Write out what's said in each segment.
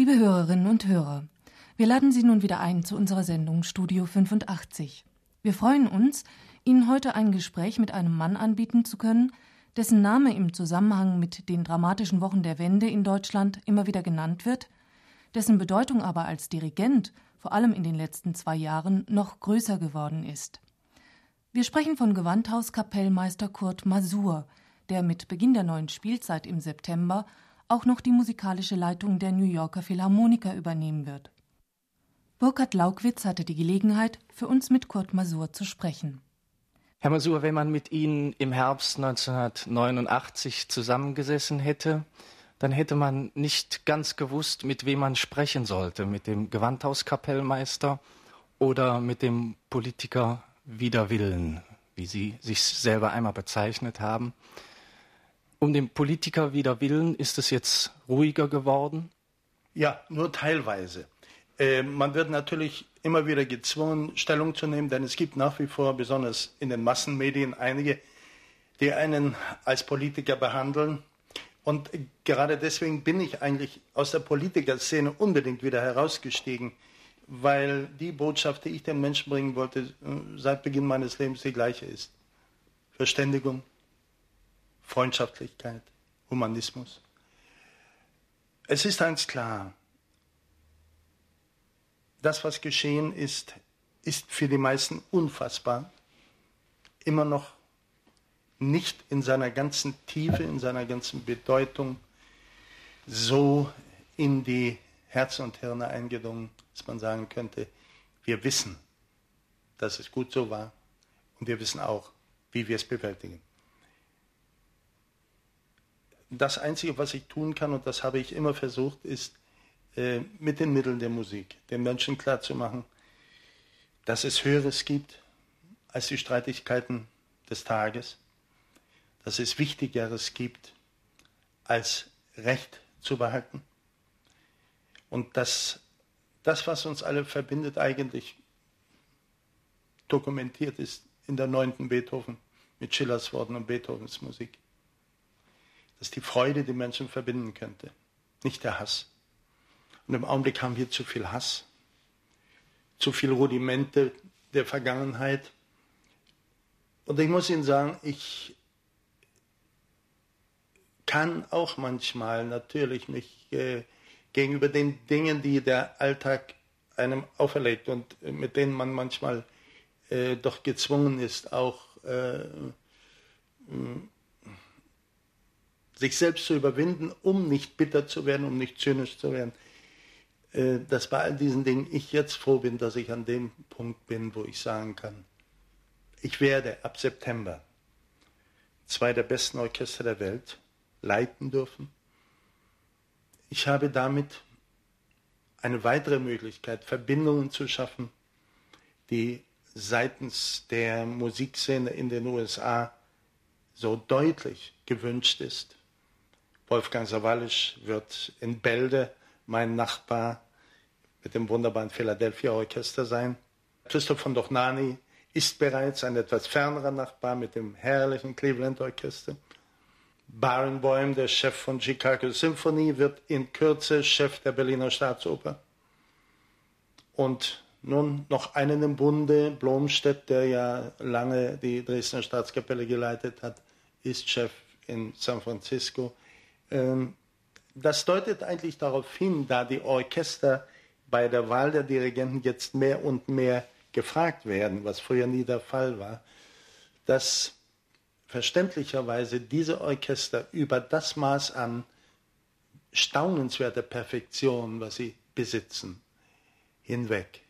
Liebe Hörerinnen und Hörer, wir laden Sie nun wieder ein zu unserer Sendung Studio 85. Wir freuen uns, Ihnen heute ein Gespräch mit einem Mann anbieten zu können, dessen Name im Zusammenhang mit den dramatischen Wochen der Wende in Deutschland immer wieder genannt wird, dessen Bedeutung aber als Dirigent vor allem in den letzten zwei Jahren noch größer geworden ist. Wir sprechen von Gewandhauskapellmeister Kurt Masur, der mit Beginn der neuen Spielzeit im September auch noch die musikalische Leitung der New Yorker Philharmoniker übernehmen wird. Burkhard Laugwitz hatte die Gelegenheit, für uns mit Kurt Masur zu sprechen. Herr Masur, wenn man mit Ihnen im Herbst 1989 zusammengesessen hätte, dann hätte man nicht ganz gewusst, mit wem man sprechen sollte, mit dem Gewandhauskapellmeister oder mit dem Politiker wider Willen, wie Sie sich selber einmal bezeichnet haben. Um den Politiker wider Willen ist es jetzt ruhiger geworden? Ja, nur teilweise. Äh, man wird natürlich immer wieder gezwungen, Stellung zu nehmen, denn es gibt nach wie vor, besonders in den Massenmedien, einige, die einen als Politiker behandeln. Und gerade deswegen bin ich eigentlich aus der Politikerszene unbedingt wieder herausgestiegen, weil die Botschaft, die ich den Menschen bringen wollte, äh, seit Beginn meines Lebens die gleiche ist. Verständigung, Freundschaftlichkeit, Humanismus. Es ist eins klar, das, was geschehen ist, ist für die meisten unfassbar. Immer noch nicht in seiner ganzen Tiefe, in seiner ganzen Bedeutung so in die Herzen und Hirne eingedrungen, dass man sagen könnte, wir wissen, dass es gut so war und wir wissen auch, wie wir es bewältigen. Das Einzige, was ich tun kann, und das habe ich immer versucht, ist, äh, mit den Mitteln der Musik den Menschen klarzumachen, dass es Höheres gibt als die Streitigkeiten des Tages, dass es Wichtigeres gibt als Recht zu behalten und dass das, was uns alle verbindet, eigentlich dokumentiert ist in der neunten Beethoven mit Schillers Worten und Beethovens Musik. Dass die Freude die Menschen verbinden könnte, nicht der Hass. Und im Augenblick haben wir zu viel Hass, zu viele Rudimente der Vergangenheit. Und ich muss Ihnen sagen, ich kann auch manchmal natürlich mich äh, gegenüber den Dingen, die der Alltag einem auferlegt und mit denen man manchmal äh, doch gezwungen ist, auch äh, sich selbst zu überwinden, um nicht bitter zu werden, um nicht zynisch zu werden. Äh, dass bei all diesen Dingen ich jetzt froh bin, dass ich an dem Punkt bin, wo ich sagen kann, ich werde ab September zwei der besten Orchester der Welt leiten dürfen. Ich habe damit eine weitere Möglichkeit, Verbindungen zu schaffen, die seitens der Musikszene in den USA so deutlich gewünscht ist. Wolfgang Sawalisch wird in Bälde mein Nachbar mit dem wunderbaren Philadelphia Orchester sein. Christoph von Dochnani ist bereits ein etwas fernerer Nachbar mit dem herrlichen Cleveland Orchester. Barenboim, der Chef von Chicago Symphony, wird in Kürze Chef der Berliner Staatsoper. Und nun noch einen im Bunde, Blomstedt, der ja lange die Dresdner Staatskapelle geleitet hat, ist Chef in San Francisco. Ähm, das deutet eigentlich darauf hin, da die Orchester bei der Wahl der Dirigenten jetzt mehr und mehr gefragt werden, was früher nie der Fall war, dass verständlicherweise diese Orchester über das Maß an staunenswerter Perfektion, was sie besitzen, hinweg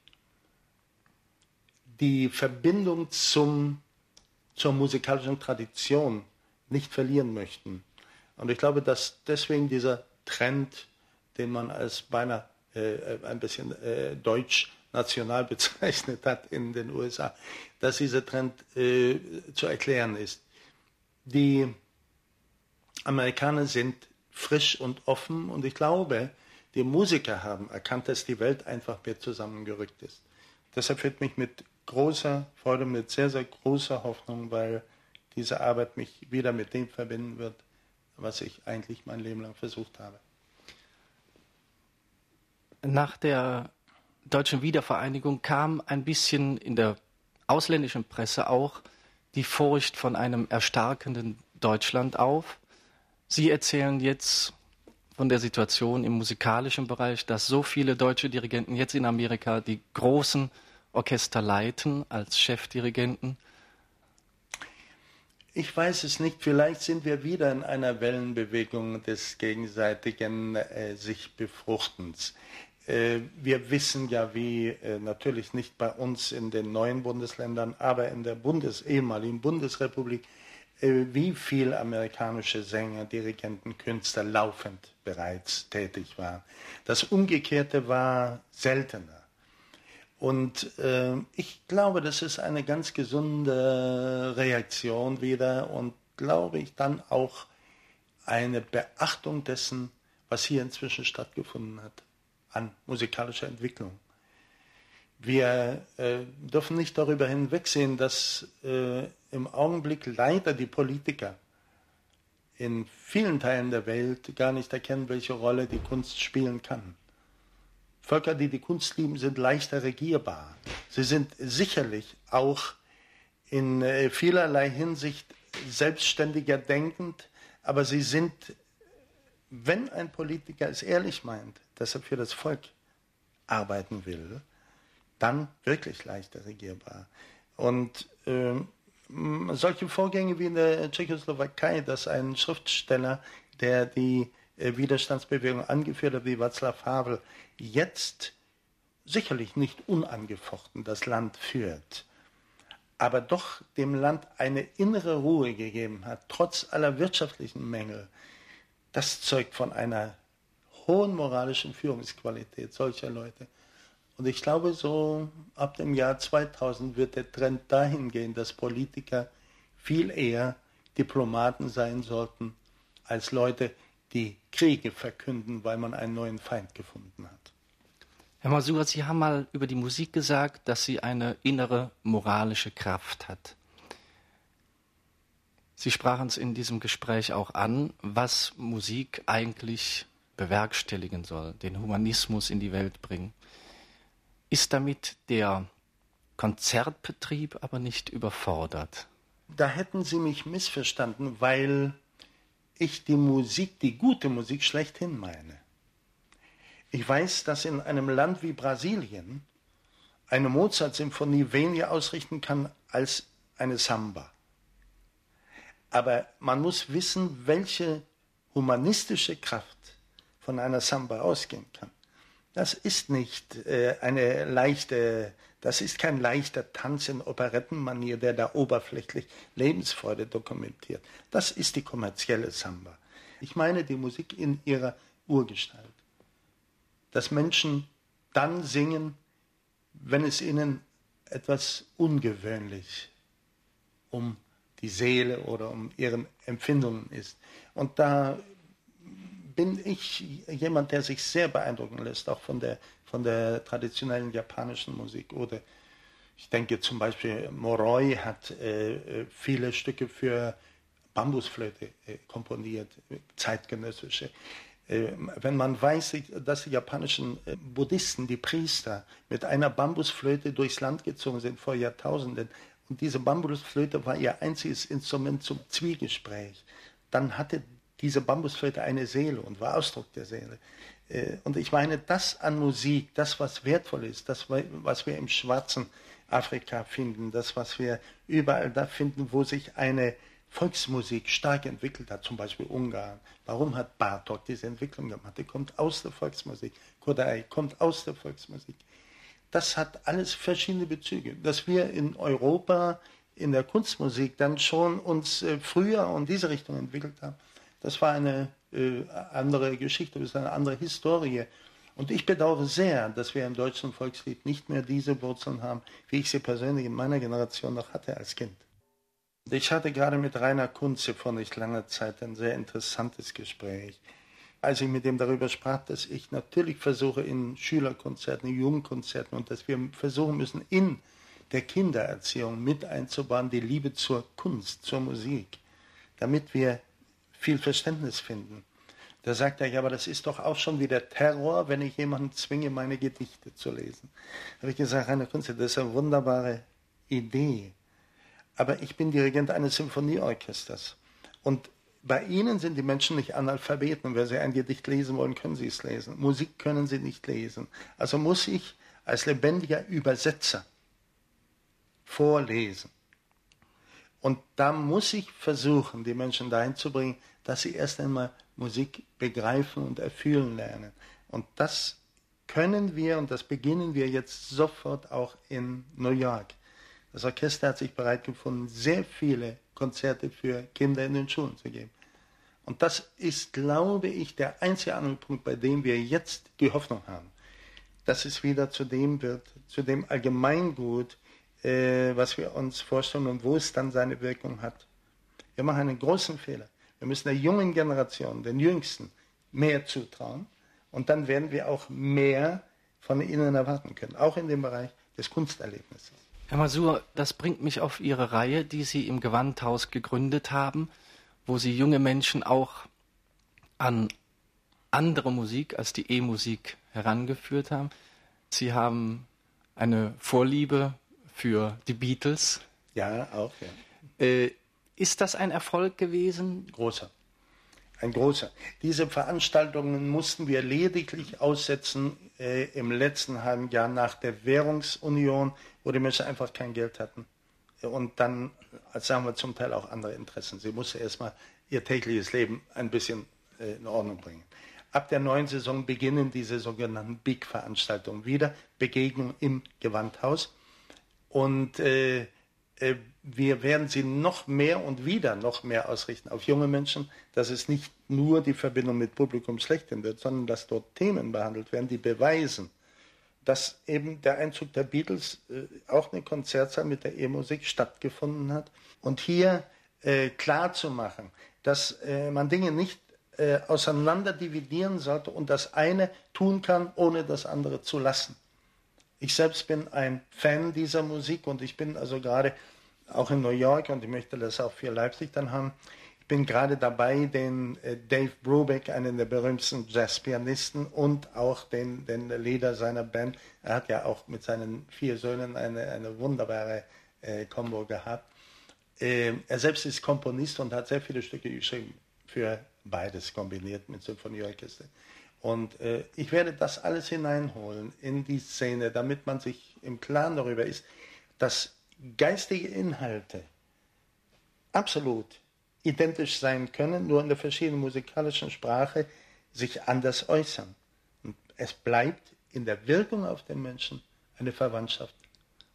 die Verbindung zum, zur musikalischen Tradition nicht verlieren möchten. Und ich glaube, dass deswegen dieser Trend, den man als beinahe äh, ein bisschen äh, deutsch national bezeichnet hat in den USA, dass dieser Trend äh, zu erklären ist. Die Amerikaner sind frisch und offen und ich glaube, die Musiker haben erkannt, dass die Welt einfach mehr zusammengerückt ist. Deshalb wird mich mit großer Freude, mit sehr, sehr großer Hoffnung, weil diese Arbeit mich wieder mit dem verbinden wird, was ich eigentlich mein Leben lang versucht habe. Nach der deutschen Wiedervereinigung kam ein bisschen in der ausländischen Presse auch die Furcht von einem erstarkenden Deutschland auf. Sie erzählen jetzt von der Situation im musikalischen Bereich, dass so viele deutsche Dirigenten jetzt in Amerika die großen Orchester leiten als Chefdirigenten. Ich weiß es nicht. Vielleicht sind wir wieder in einer Wellenbewegung des gegenseitigen äh, sich Befruchtens. Äh, wir wissen ja, wie äh, natürlich nicht bei uns in den neuen Bundesländern, aber in der Bundes ehemaligen Bundesrepublik, äh, wie viele amerikanische Sänger, Dirigenten, Künstler laufend bereits tätig waren. Das Umgekehrte war seltener. Und äh, ich glaube, das ist eine ganz gesunde Reaktion wieder und glaube ich dann auch eine Beachtung dessen, was hier inzwischen stattgefunden hat an musikalischer Entwicklung. Wir äh, dürfen nicht darüber hinwegsehen, dass äh, im Augenblick leider die Politiker in vielen Teilen der Welt gar nicht erkennen, welche Rolle die Kunst spielen kann. Völker, die die Kunst lieben, sind leichter regierbar. Sie sind sicherlich auch in äh, vielerlei Hinsicht selbstständiger denkend, aber sie sind, wenn ein Politiker es ehrlich meint, dass er für das Volk arbeiten will, dann wirklich leichter regierbar. Und äh, solche Vorgänge wie in der Tschechoslowakei, dass ein Schriftsteller, der die äh, Widerstandsbewegung angeführt hat, wie Václav Havel, jetzt sicherlich nicht unangefochten das Land führt, aber doch dem Land eine innere Ruhe gegeben hat, trotz aller wirtschaftlichen Mängel, das zeugt von einer hohen moralischen Führungsqualität solcher Leute. Und ich glaube, so ab dem Jahr 2000 wird der Trend dahin gehen, dass Politiker viel eher Diplomaten sein sollten als Leute, die Kriege verkünden, weil man einen neuen Feind gefunden hat. Herr Masura, Sie haben mal über die Musik gesagt, dass sie eine innere moralische Kraft hat. Sie sprachen es in diesem Gespräch auch an, was Musik eigentlich bewerkstelligen soll, den Humanismus in die Welt bringen. Ist damit der Konzertbetrieb aber nicht überfordert? Da hätten Sie mich missverstanden, weil ich die Musik, die gute Musik schlechthin meine. Ich weiß, dass in einem Land wie Brasilien eine Mozart-Symphonie weniger ausrichten kann als eine Samba. Aber man muss wissen, welche humanistische Kraft von einer Samba ausgehen kann. Das ist nicht äh, eine leichte, das ist kein leichter Tanz in Operettenmanier, der da oberflächlich Lebensfreude dokumentiert. Das ist die kommerzielle Samba. Ich meine die Musik in ihrer Urgestalt. Dass Menschen dann singen, wenn es ihnen etwas ungewöhnlich um die Seele oder um ihren Empfindungen ist. Und da bin ich jemand, der sich sehr beeindrucken lässt, auch von der, von der traditionellen japanischen Musik. Oder ich denke zum Beispiel, Moroi hat äh, äh viele Stücke für Bambusflöte äh, komponiert, zeitgenössische. Äh, wenn man weiß, dass die japanischen äh, Buddhisten, die Priester, mit einer Bambusflöte durchs Land gezogen sind vor Jahrtausenden und diese Bambusflöte war ihr einziges Instrument zum Zwiegespräch, dann hatte diese Bambusflöte eine Seele und war Ausdruck der Seele. Äh, und ich meine, das an Musik, das, was wertvoll ist, das, was wir im schwarzen Afrika finden, das, was wir überall da finden, wo sich eine Volksmusik stark entwickelt hat, zum Beispiel Ungarn. Warum hat Bartok diese Entwicklung gemacht? Die kommt aus der Volksmusik. Kodai kommt aus der Volksmusik. Das hat alles verschiedene Bezüge. Dass wir in Europa in der Kunstmusik dann schon uns äh, früher in diese Richtung entwickelt haben, das war eine äh, andere Geschichte, das ist eine andere Historie. Und ich bedauere sehr, dass wir im deutschen Volkslied nicht mehr diese Wurzeln haben, wie ich sie persönlich in meiner Generation noch hatte als Kind. Ich hatte gerade mit Rainer Kunze vor nicht langer Zeit ein sehr interessantes Gespräch, als ich mit ihm darüber sprach, dass ich natürlich versuche in Schülerkonzerten, in Jugendkonzerten und dass wir versuchen müssen, in der Kindererziehung mit einzubauen, die Liebe zur Kunst, zur Musik, damit wir viel Verständnis finden. Da sagt er, ja, aber das ist doch auch schon wieder Terror, wenn ich jemanden zwinge, meine Gedichte zu lesen. Da habe ich gesagt, Rainer Kunze, das ist eine wunderbare Idee. Aber ich bin Dirigent eines Symphonieorchesters. Und bei Ihnen sind die Menschen nicht Analphabeten. Und wenn Sie ein Gedicht lesen wollen, können Sie es lesen. Musik können Sie nicht lesen. Also muss ich als lebendiger Übersetzer vorlesen. Und da muss ich versuchen, die Menschen dahin zu bringen, dass sie erst einmal Musik begreifen und erfühlen lernen. Und das können wir und das beginnen wir jetzt sofort auch in New York. Das Orchester hat sich bereit gefunden, sehr viele Konzerte für Kinder in den Schulen zu geben. Und das ist, glaube ich, der einzige Angelpunkt, bei dem wir jetzt die Hoffnung haben, dass es wieder zu dem wird, zu dem Allgemeingut, äh, was wir uns vorstellen und wo es dann seine Wirkung hat. Wir machen einen großen Fehler. Wir müssen der jungen Generation, den Jüngsten, mehr zutrauen und dann werden wir auch mehr von ihnen erwarten können, auch in dem Bereich des Kunsterlebnisses. Herr Masur, das bringt mich auf Ihre Reihe, die Sie im Gewandhaus gegründet haben, wo Sie junge Menschen auch an andere Musik als die E-Musik herangeführt haben. Sie haben eine Vorliebe für die Beatles. Ja, auch. Ja. Äh, ist das ein Erfolg gewesen? Großer. Ein großer. Diese Veranstaltungen mussten wir lediglich aussetzen äh, im letzten halben Jahr nach der Währungsunion, wo die Menschen einfach kein Geld hatten. Und dann, sagen wir, zum Teil auch andere Interessen. Sie mussten erstmal ihr tägliches Leben ein bisschen äh, in Ordnung bringen. Ab der neuen Saison beginnen diese sogenannten Big-Veranstaltungen wieder. Begegnung im Gewandhaus. Und äh, äh, wir werden sie noch mehr und wieder noch mehr ausrichten auf junge Menschen, dass es nicht nur die Verbindung mit Publikum schlechthin wird, sondern dass dort Themen behandelt werden, die beweisen, dass eben der Einzug der Beatles äh, auch eine Konzertsaal mit der E-Musik stattgefunden hat. Und hier äh, klar zu machen, dass äh, man Dinge nicht äh, auseinander dividieren sollte und das eine tun kann, ohne das andere zu lassen. Ich selbst bin ein Fan dieser Musik und ich bin also gerade auch in New York und ich möchte das auch für Leipzig dann haben. Ich bin gerade dabei, den äh, Dave Brubeck, einen der berühmtesten Jazzpianisten und auch den, den Leader seiner Band, er hat ja auch mit seinen vier Söhnen eine, eine wunderbare äh, Combo gehabt. Äh, er selbst ist Komponist und hat sehr viele Stücke geschrieben für beides kombiniert mit Symphonieorchester. Und äh, ich werde das alles hineinholen in die Szene, damit man sich im Klaren darüber ist, dass geistige Inhalte absolut identisch sein können, nur in der verschiedenen musikalischen Sprache sich anders äußern. Und es bleibt in der Wirkung auf den Menschen eine Verwandtschaft.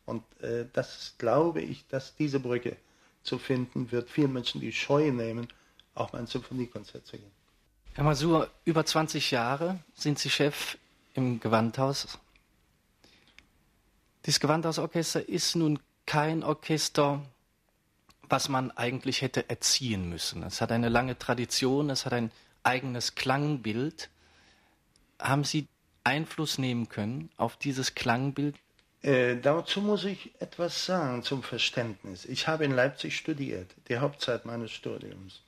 Und äh, das glaube ich, dass diese Brücke zu finden wird, vielen Menschen die Scheu nehmen, auch mal ein Symphoniekonzert zu gehen. Herr Masur, über 20 Jahre sind Sie Chef im Gewandhaus. Das Gewandhausorchester ist nun kein Orchester, was man eigentlich hätte erziehen müssen. Es hat eine lange Tradition, es hat ein eigenes Klangbild. Haben Sie Einfluss nehmen können auf dieses Klangbild? Äh, dazu muss ich etwas sagen zum Verständnis. Ich habe in Leipzig studiert, die Hauptzeit meines Studiums.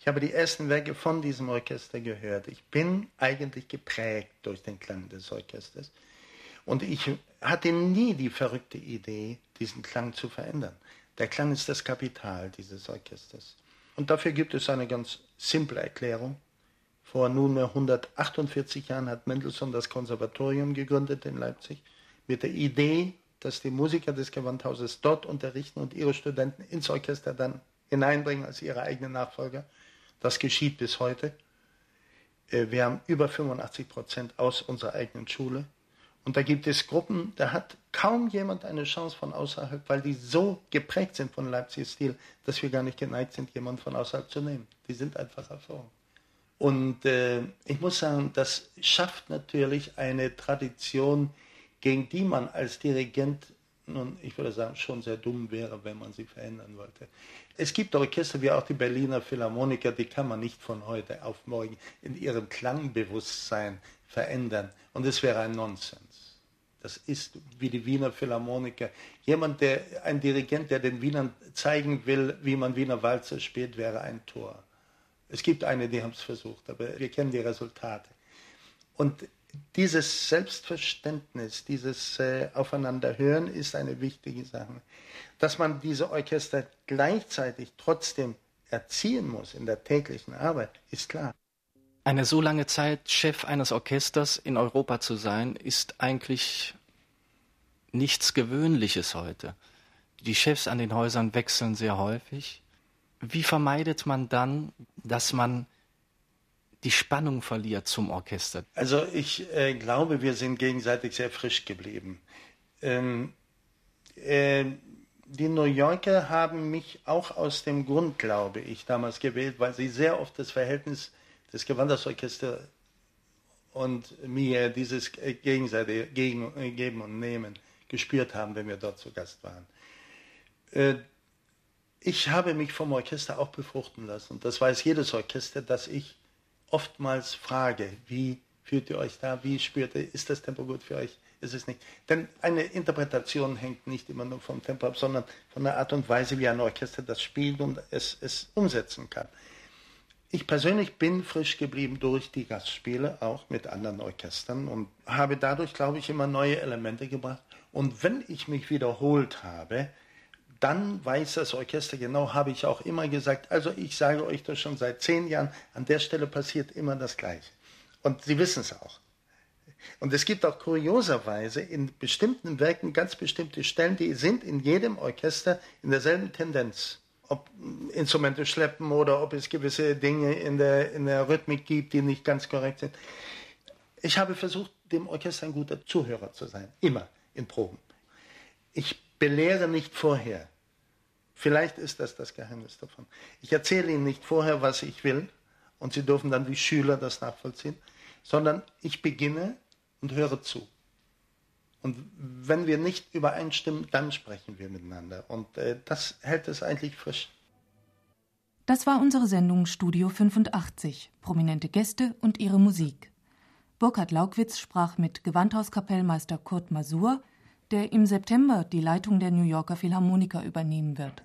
Ich habe die ersten Werke von diesem Orchester gehört. Ich bin eigentlich geprägt durch den Klang des Orchesters. Und ich hatte nie die verrückte Idee, diesen Klang zu verändern. Der Klang ist das Kapital dieses Orchesters. Und dafür gibt es eine ganz simple Erklärung. Vor nunmehr 148 Jahren hat Mendelssohn das Konservatorium gegründet in Leipzig mit der Idee, dass die Musiker des Gewandhauses dort unterrichten und ihre Studenten ins Orchester dann hineinbringen als ihre eigenen Nachfolger. Das geschieht bis heute. Äh, wir haben über 85 Prozent aus unserer eigenen Schule. Und da gibt es Gruppen, da hat kaum jemand eine Chance von außerhalb, weil die so geprägt sind von Leipziger Stil, dass wir gar nicht geneigt sind, jemanden von außerhalb zu nehmen. Die sind einfach hervor. Und äh, ich muss sagen, das schafft natürlich eine Tradition, gegen die man als Dirigent nun, ich würde sagen, schon sehr dumm wäre, wenn man sie verändern wollte. Es gibt Orchester wie auch die Berliner Philharmoniker, die kann man nicht von heute auf morgen in ihrem Klangbewusstsein verändern. Und es wäre ein Nonsens. Das ist wie die Wiener Philharmoniker. Jemand, der, ein Dirigent, der den Wienern zeigen will, wie man Wiener Walzer spielt, wäre ein Tor. Es gibt eine, die haben es versucht, aber wir kennen die Resultate. Und dieses Selbstverständnis, dieses äh, Aufeinanderhören ist eine wichtige Sache. Dass man diese Orchester gleichzeitig trotzdem erziehen muss in der täglichen Arbeit, ist klar. Eine so lange Zeit Chef eines Orchesters in Europa zu sein, ist eigentlich nichts Gewöhnliches heute. Die Chefs an den Häusern wechseln sehr häufig. Wie vermeidet man dann, dass man die Spannung verliert zum Orchester? Also ich äh, glaube, wir sind gegenseitig sehr frisch geblieben. Ähm, äh, die New Yorker haben mich auch aus dem Grund, glaube ich, damals gewählt, weil sie sehr oft das Verhältnis des Gewandhausorchesters und mir dieses gegenseitige Geben und Nehmen gespürt haben, wenn wir dort zu Gast waren. Äh, ich habe mich vom Orchester auch befruchten lassen. Das weiß jedes Orchester, dass ich oftmals frage, wie fühlt ihr euch da, wie spürt ihr, ist das Tempo gut für euch, ist es nicht. Denn eine Interpretation hängt nicht immer nur vom Tempo ab, sondern von der Art und Weise, wie ein Orchester das spielt und es, es umsetzen kann. Ich persönlich bin frisch geblieben durch die Gastspiele, auch mit anderen Orchestern und habe dadurch, glaube ich, immer neue Elemente gebracht. Und wenn ich mich wiederholt habe, dann weiß das Orchester genau, habe ich auch immer gesagt. Also ich sage euch das schon seit zehn Jahren, an der Stelle passiert immer das Gleiche. Und sie wissen es auch. Und es gibt auch kurioserweise in bestimmten Werken ganz bestimmte Stellen, die sind in jedem Orchester in derselben Tendenz. Ob Instrumente schleppen oder ob es gewisse Dinge in der, in der Rhythmik gibt, die nicht ganz korrekt sind. Ich habe versucht, dem Orchester ein guter Zuhörer zu sein. Immer in Proben. Ich belehre nicht vorher. Vielleicht ist das das Geheimnis davon. Ich erzähle Ihnen nicht vorher, was ich will, und Sie dürfen dann wie Schüler das nachvollziehen, sondern ich beginne und höre zu. Und wenn wir nicht übereinstimmen, dann sprechen wir miteinander. Und äh, das hält es eigentlich frisch. Das war unsere Sendung Studio 85, prominente Gäste und ihre Musik. Burkhard Laukwitz sprach mit Gewandhauskapellmeister Kurt Masur, der im September die Leitung der New Yorker Philharmoniker übernehmen wird.